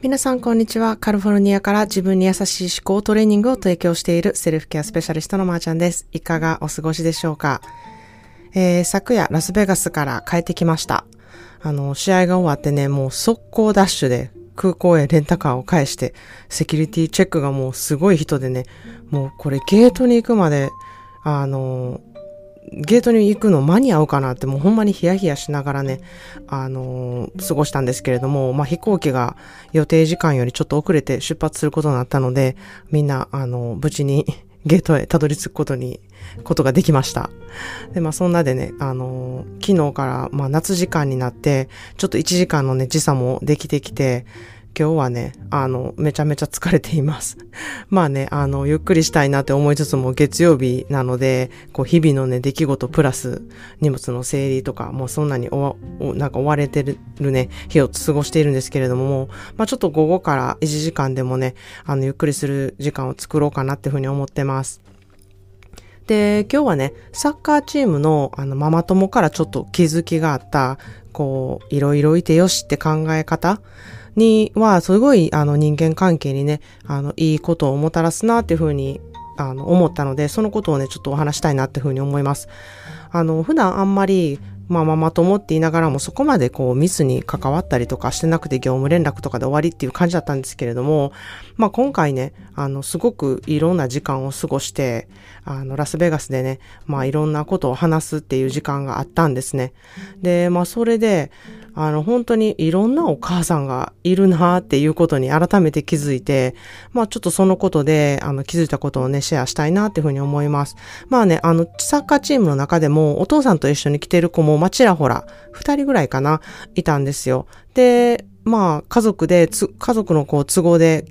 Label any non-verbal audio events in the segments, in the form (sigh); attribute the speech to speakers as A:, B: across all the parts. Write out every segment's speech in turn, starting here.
A: 皆さん、こんにちは。カリフォルニアから自分に優しい思考トレーニングを提供しているセルフケアスペシャリストのまーちゃんです。いかがお過ごしでしょうか、えー、昨夜、ラスベガスから帰ってきました。あの、試合が終わってね、もう速攻ダッシュで空港へレンタカーを返して、セキュリティチェックがもうすごい人でね、もうこれゲートに行くまで、あの、ゲートに行くの間に合うかなってもうほんまにヒヤヒヤしながらね、あのー、過ごしたんですけれども、まあ、飛行機が予定時間よりちょっと遅れて出発することになったので、みんな、あのー、無事に (laughs) ゲートへたどり着くことに、ことができました。で、まあそんなでね、あのー、昨日から、まあ夏時間になって、ちょっと1時間のね、時差もできてきて、今日はね、あの、めちゃめちゃ疲れています。(laughs) まあね、あの、ゆっくりしたいなって思いつつも月曜日なので、こう、日々のね、出来事プラス荷物の整理とか、もうそんなにお、おなんか追われてるね、日を過ごしているんですけれども、まあちょっと午後から1時間でもね、あの、ゆっくりする時間を作ろうかなっていうふうに思ってます。で、今日はね、サッカーチームのあのママ友からちょっと気づきがあった、こう、いろいろいてよしって考え方には、すごい、あの、人間関係にね、あの、いいことをもたらすなっていうふうに、あの、思ったので、そのことをね、ちょっとお話したいなっていうふうに思います。あの、普段あんまり、まあママ友って言いながらもそこまでこうミスに関わったりとかしてなくて業務連絡とかで終わりっていう感じだったんですけれども、まあ今回ね、あのすごくいろんな時間を過ごして、あのラスベガスでね、まあいろんなことを話すっていう時間があったんですね。で、まあそれで、あの、本当にいろんなお母さんがいるなっていうことに改めて気づいて、まあちょっとそのことで、あの、気づいたことをね、シェアしたいなっていうふうに思います。まあね、あの、サッカーチームの中でも、お父さんと一緒に来てる子も、まあちらほら、二人ぐらいかな、いたんですよ。で、まあ家族で、家族のこう都合で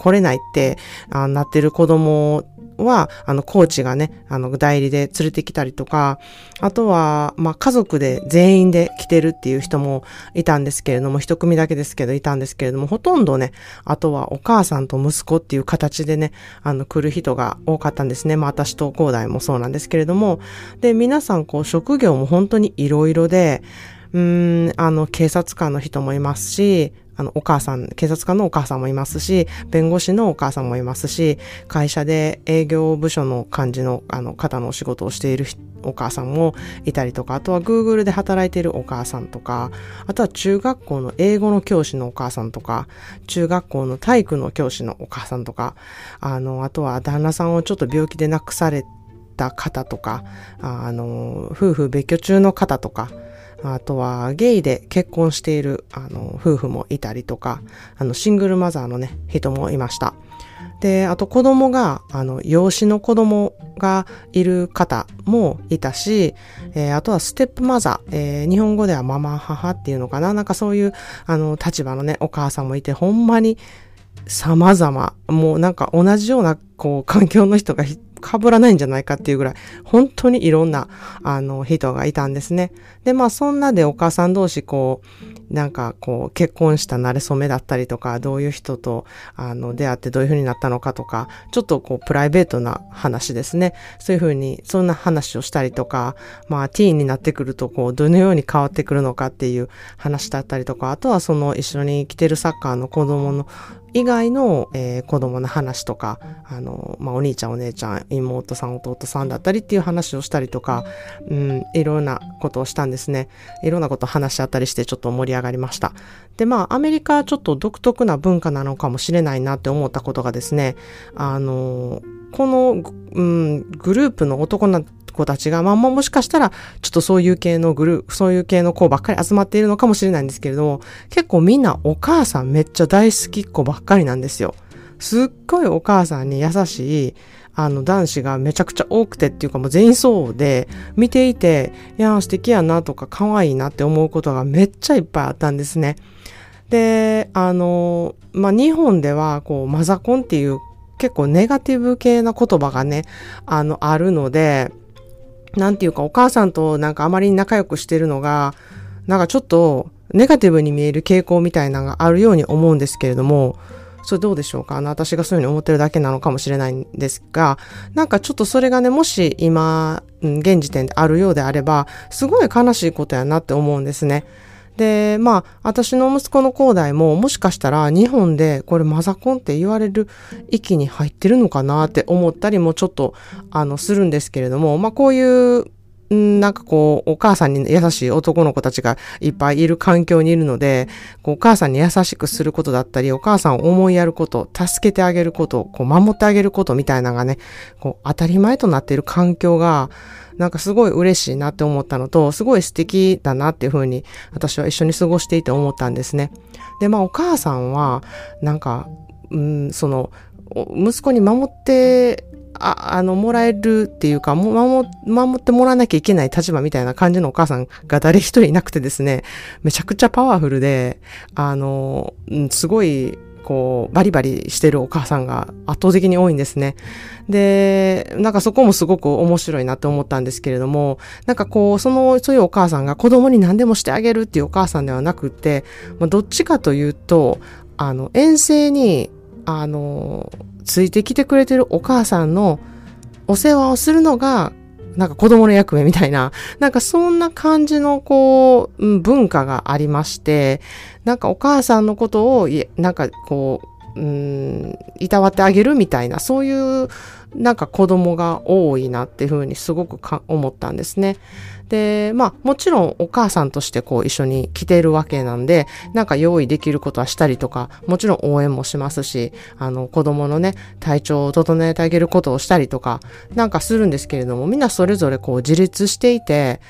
A: 来れないってあなってる子供は、あの、コーチがね、あの、代理で連れてきたりとか、あとは、まあ、家族で全員で来てるっていう人もいたんですけれども、一組だけですけどいたんですけれども、ほとんどね、あとはお母さんと息子っていう形でね、あの、来る人が多かったんですね。まあ、私と高大もそうなんですけれども、で、皆さん、こう、職業も本当にいろいろで、うん、あの、警察官の人もいますし、あの、お母さん、警察官のお母さんもいますし、弁護士のお母さんもいますし、会社で営業部署の感じの、あの、方のお仕事をしているお母さんもいたりとか、あとは Google で働いているお母さんとか、あとは中学校の英語の教師のお母さんとか、中学校の体育の教師のお母さんとか、あの、あとは旦那さんをちょっと病気で亡くされた方とか、あの、夫婦別居中の方とか、あとはゲイで結婚しているあの夫婦もいたりとか、あのシングルマザーのね、人もいました。で、あと子供が、あの、養子の子供がいる方もいたし、えー、あとはステップマザー、えー、日本語ではママ母っていうのかな？なんかそういう、あの、立場のね、お母さんもいて、ほんまに様々、もうなんか同じような、こう、環境の人が被らないんじゃないかっていうぐらい、本当にいろんな、あの、人がいたんですね。で、まあ、そんなでお母さん同士、こう、なんか、こう、結婚した慣れ初めだったりとか、どういう人と、あの、出会ってどういう風になったのかとか、ちょっとこう、プライベートな話ですね。そういう風に、そんな話をしたりとか、まあ、ティーンになってくると、こう、どのように変わってくるのかっていう話だったりとか、あとはその一緒に来てるサッカーの子供の以外の、えー、子供の話とか、あの、まあ、お兄ちゃんお姉ちゃん、妹さん弟さんだったりっていう話をしたりとか、うん、いろんなことをしたんですね。いろんなことを話し合ったりしてちょっと盛り上がりました。で、まあ、アメリカはちょっと独特な文化なのかもしれないなって思ったことがですね、あの、この、うん、グループの男の子たちが、まあ、もしかしたら、ちょっとそういう系のグループ、そういう系の子ばっかり集まっているのかもしれないんですけれども、結構みんなお母さんめっちゃ大好きっ子ばっかりなんですよ。すっごいお母さんに優しい、あの男子がめちゃくちゃ多くてっていうかもう全員そうで、見ていて、いや、素敵やなとか可愛いなって思うことがめっちゃいっぱいあったんですね。で、あの、まあ、日本ではこうマザコンっていう結構ネガティブ系な言葉がね、あの、あるので、なんていうかお母さんとなんかあまり仲良くしてるのが、なんかちょっとネガティブに見える傾向みたいなのがあるように思うんですけれども、それどうでしょうか？あの、私がそういうふうに思ってるだけなのかもしれないんですが、なんかちょっとそれがね、もし今、現時点であるようであれば、すごい悲しいことやなって思うんですね。で、まあ、私の息子の兄弟も、もしかしたら日本でこれマザコンって言われる域に入ってるのかなって思ったりもちょっと、あの、するんですけれども、まあ、こういうなんかこう、お母さんに優しい男の子たちがいっぱいいる環境にいるので、こうお母さんに優しくすることだったり、お母さんを思いやること、助けてあげること、こう守ってあげることみたいなのがね、こう当たり前となっている環境が、なんかすごい嬉しいなって思ったのと、すごい素敵だなっていうふうに私は一緒に過ごしていて思ったんですね。で、まあお母さんは、なんか、うん、その、息子に守ってああの、もらえるっていうか、守、守ってもらわなきゃいけない立場みたいな感じのお母さんが誰一人いなくてですね、めちゃくちゃパワフルで、あの、すごい、こう、バリバリしてるお母さんが圧倒的に多いんですね。で、なんかそこもすごく面白いなって思ったんですけれども、なんかこう、その、そういうお母さんが子供に何でもしてあげるっていうお母さんではなくて、まあ、どっちかというと、あの、遠征に、あの、ついてきてくれてるお母さんのお世話をするのが、なんか子供の役目みたいな、なんかそんな感じのこう、文化がありまして、なんかお母さんのことを、なんかこう、うん、いたわってあげるみたいな、そういうなんか子供が多いなっていうふうにすごく思ったんですね。で、まあもちろんお母さんとしてこう一緒に来てるわけなんで、なんか用意できることはしたりとか、もちろん応援もしますし、あの子供のね、体調を整えてあげることをしたりとか、なんかするんですけれども、みんなそれぞれこう自立していて、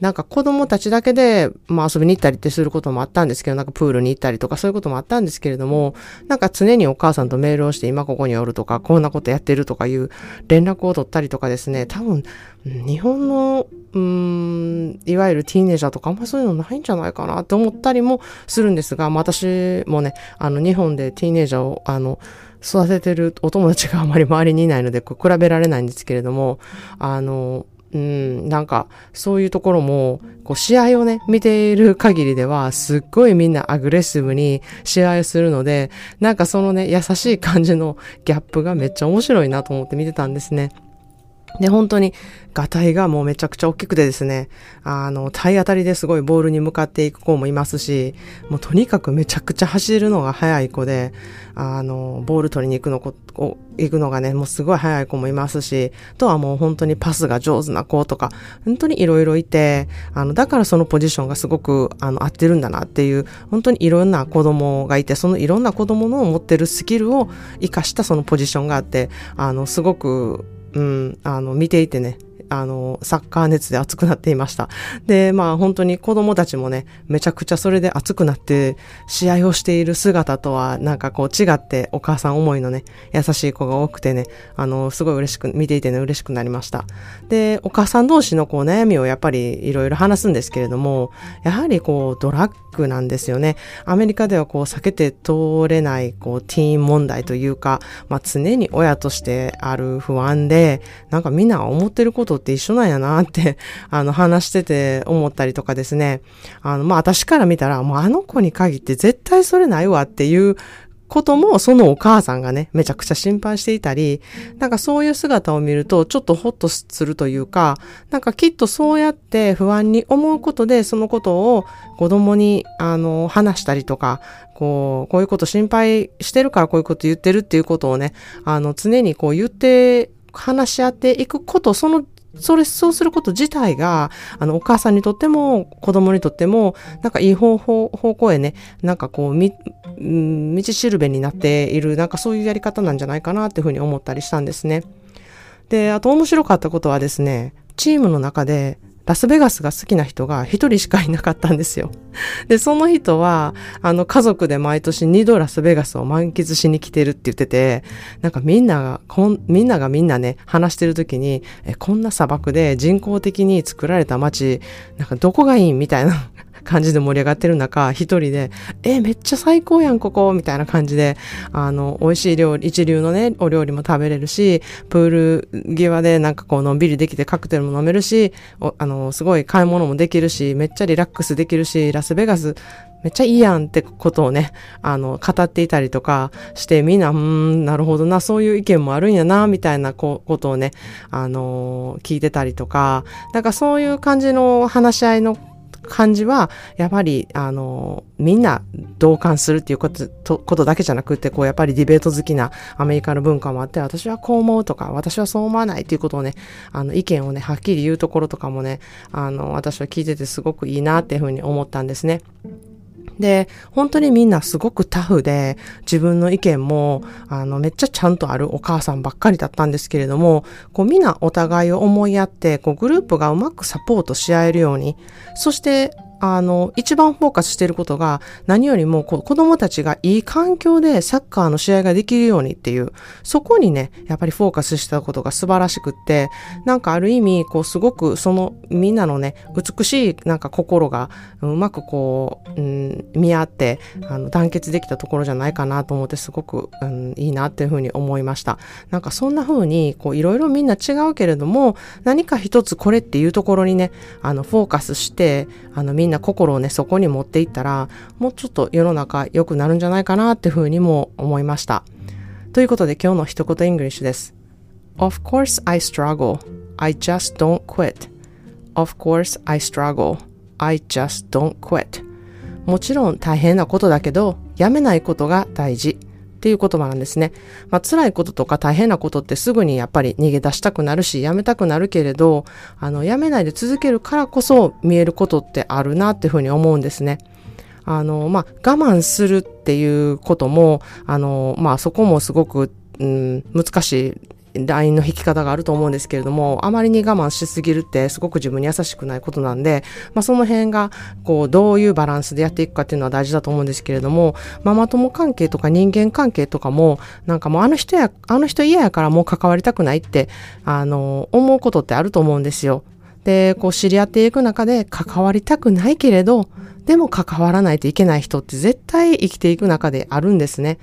A: なんか子供たちだけで、まあ遊びに行ったりってすることもあったんですけど、なんかプールに行ったりとかそういうこともあったんですけれども、なんか常にお母さんとメールをして今ここにおるとか、こんなことやってるとかいう連絡を取ったりとかですね、多分、日本の、うん、いわゆるティーネージャーとかあんまそういうのないんじゃないかなって思ったりもするんですが、まあ私もね、あの日本でティーネージャーを、あの、育ててるお友達があまり周りにいないので、比べられないんですけれども、あの、うん、なんか、そういうところも、こう、試合をね、見ている限りでは、すっごいみんなアグレッシブに試合するので、なんかそのね、優しい感じのギャップがめっちゃ面白いなと思って見てたんですね。で、本当に、ガタイがもうめちゃくちゃ大きくてですね、あの、体当たりですごいボールに向かっていく子もいますし、もうとにかくめちゃくちゃ走るのが速い子で、あの、ボール取りに行くのこ、行くのがね、もうすごい速い子もいますし、あとはもう本当にパスが上手な子とか、本当にいろいろいて、あの、だからそのポジションがすごく、あの、合ってるんだなっていう、本当にいろんな子供がいて、そのいろんな子供の持ってるスキルを活かしたそのポジションがあって、あの、すごく、うん、あの、見ていてね、あの、サッカー熱で熱くなっていました。で、まあ本当に子供たちもね、めちゃくちゃそれで熱くなって試合をしている姿とはなんかこう違ってお母さん思いのね、優しい子が多くてね、あの、すごい嬉しく、見ていてね、嬉しくなりました。で、お母さん同士のこう悩みをやっぱりいろいろ話すんですけれども、やはりこうドラッグなんですよね。アメリカではこう避けて通れないこうティーン問題というか、まあ常に親としてある不安で、なんかみんな思ってることって一緒なんやなって、(laughs) あの、話してて思ったりとかですね。あの、まあ、私から見たら、もうあの子に限って絶対それないわっていうことも、そのお母さんがね、めちゃくちゃ心配していたり、なんかそういう姿を見ると、ちょっとホッとするというか、なんかきっとそうやって不安に思うことで、そのことを子供に、あの、話したりとか、こう、こういうこと心配してるからこういうこと言ってるっていうことをね、あの、常にこう言って話し合っていくこと、そのそれ、そうすること自体が、あの、お母さんにとっても、子供にとっても、なんかいい方法、方向へね、なんかこう、み、道しるべになっている、なんかそういうやり方なんじゃないかなっていうふうに思ったりしたんですね。で、あと面白かったことはですね、チームの中で、ラスベガスが好きな人が一人しかいなかったんですよ。で、その人は、あの、家族で毎年二度ラスベガスを満喫しに来てるって言ってて、なんかみんなが、こん、みんながみんなね、話してる時に、え、こんな砂漠で人工的に作られた街、なんかどこがいいみたいな感じで盛り上がってる中、一人で、え、めっちゃ最高やん、ここみたいな感じで、あの、美味しい料理、一流のね、お料理も食べれるし、プール際でなんかこう、のんびりできてカクテルも飲めるし、あの、すごい買い物もできるし、めっちゃリラックスできるし、ラスベガス、めっちゃいいやんってことをね、あの、語っていたりとかして、みんな、うん、なるほどな、そういう意見もあるんやな、みたいなことをね、あの聞いてたりとか、なんかそういう感じの話し合いの感じは、やっぱり、あの、みんな同感するっていうこととことだけじゃなくて、こう、やっぱりディベート好きなアメリカの文化もあって、私はこう思うとか、私はそう思わないっていうことをね、あの、意見をね、はっきり言うところとかもね、あの、私は聞いててすごくいいなっていうふうに思ったんですね。で、本当にみんなすごくタフで、自分の意見も、あの、めっちゃちゃんとあるお母さんばっかりだったんですけれども、こうみんなお互いを思いやって、こうグループがうまくサポートし合えるように、そしてあの、一番フォーカスしていることが、何よりもこう子供たちがいい環境でサッカーの試合ができるようにっていう、そこにね、やっぱりフォーカスしたことが素晴らしくって、なんかある意味、こうすごくそのみんなのね、美しいなんか心がうまくこう、うん、見合って、あの、団結できたところじゃないかなと思ってすごく、うん、いいなっていうふうに思いました。なんかそんな風に、こういろいろみんな違うけれども、何か一つこれっていうところにね、あの、フォーカスして、あの、みんなんな心をね、そこに持っていったら、もうちょっと世の中良くなるんじゃないかなっていうふうにも思いました。ということで今日の一言イングリッシュです。Of course I struggle. I just don't quit. Of course I struggle. I just don't quit. もちろん大変なことだけど、やめないことが大事。っていう言葉なんですね。まあ、辛いこととか大変なことってすぐにやっぱり逃げ出したくなるし、やめたくなるけれど、あの、やめないで続けるからこそ見えることってあるなっていうふうに思うんですね。あの、まあ、我慢するっていうことも、あの、まあ、そこもすごく、うん、難しいラインの引き方があると思うんですけれども、あまりに我慢しすぎるってすごく自分に優しくないことなんで、まあその辺が、こう、どういうバランスでやっていくかっていうのは大事だと思うんですけれども、ママ友関係とか人間関係とかも、なんかもうあの人や、あの人嫌やからもう関わりたくないって、あの、思うことってあると思うんですよ。で、こう知り合っていく中で関わりたくないけれど、でも関わらないといけない人って絶対生きていく中であるんですね。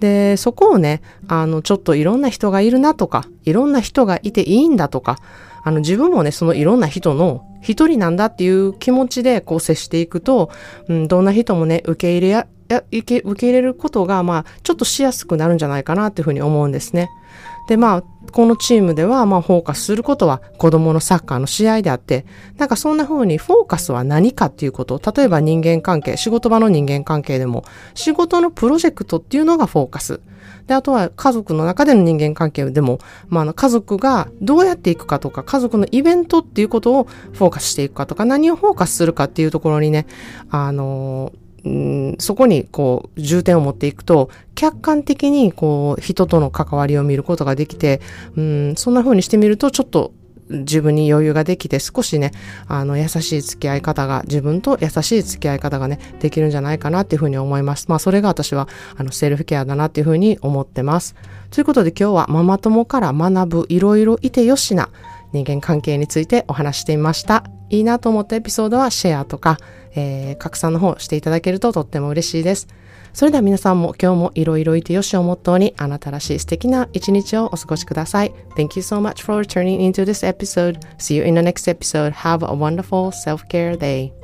A: で、そこをね、あの、ちょっといろんな人がいるなとか、いろんな人がいていいんだとか、あの、自分もね、そのいろんな人の一人なんだっていう気持ちでこう接していくと、うん、どんな人もね、受け入れや、受け入れることが、まあ、ちょっとしやすくなるんじゃないかなっていうふうに思うんですね。で、まあ、このチームでは、まあ、フォーカスすることは子供のサッカーの試合であって、なんかそんな風にフォーカスは何かっていうこと、例えば人間関係、仕事場の人間関係でも、仕事のプロジェクトっていうのがフォーカス。で、あとは家族の中での人間関係でも、まあ、家族がどうやっていくかとか、家族のイベントっていうことをフォーカスしていくかとか、何をフォーカスするかっていうところにね、あのーうん、そこにこう重点を持っていくと、客観的にこう人との関わりを見ることができて、うん、そんな風にしてみるとちょっと自分に余裕ができて少しね、あの優しい付き合い方が、自分と優しい付き合い方がね、できるんじゃないかなっていうふうに思います。まあそれが私はあのセルフケアだなっていうふうに思ってます。ということで今日はママ友から学ぶいろいろいてよしな人間関係についてお話してみました。いいなと思ったエピソードはシェアとか、えー、拡散の方していただけるととっても嬉しいです。それでは皆さんも今日もいろいろいてよしをモットーにあなたらしい素敵な一日をお過ごしください。Thank you so much for turning into this episode. See you in the next episode. Have a wonderful self-care day.